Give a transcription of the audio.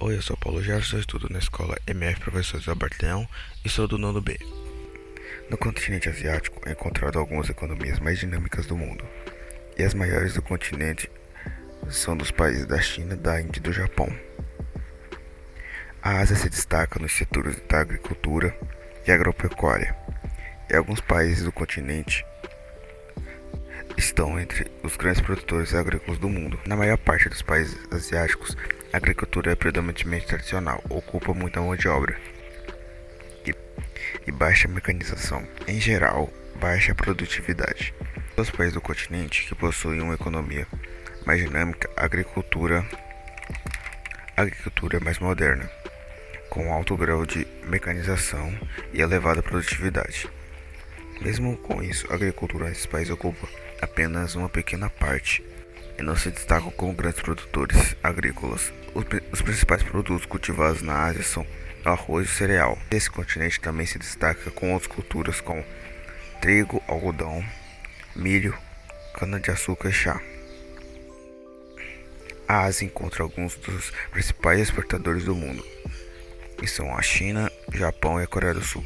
Oi, eu sou Paulo Gerson, estudo na escola MF Professor Albert Leão e sou do nono B. No continente asiático é encontrado algumas economias mais dinâmicas do mundo, e as maiores do continente são dos países da China, da Índia e do Japão. A Ásia se destaca nos setores da agricultura e agropecuária, e alguns países do continente estão entre os grandes produtores agrícolas do mundo. Na maior parte dos países asiáticos, a agricultura é predominantemente tradicional, ocupa muita mão de obra e, e baixa mecanização. Em geral, baixa produtividade. Os países do continente que possuem uma economia mais dinâmica, agricultura, a agricultura é mais moderna, com alto grau de mecanização e elevada produtividade. Mesmo com isso, a agricultura nesses países ocupa apenas uma pequena parte e não se destacam como grandes produtores agrícolas. Os, os principais produtos cultivados na Ásia são arroz e cereal. Esse continente também se destaca com outras culturas como trigo, algodão, milho, cana-de-açúcar e chá. A Ásia encontra alguns dos principais exportadores do mundo, que são a China, Japão e a Coreia do Sul.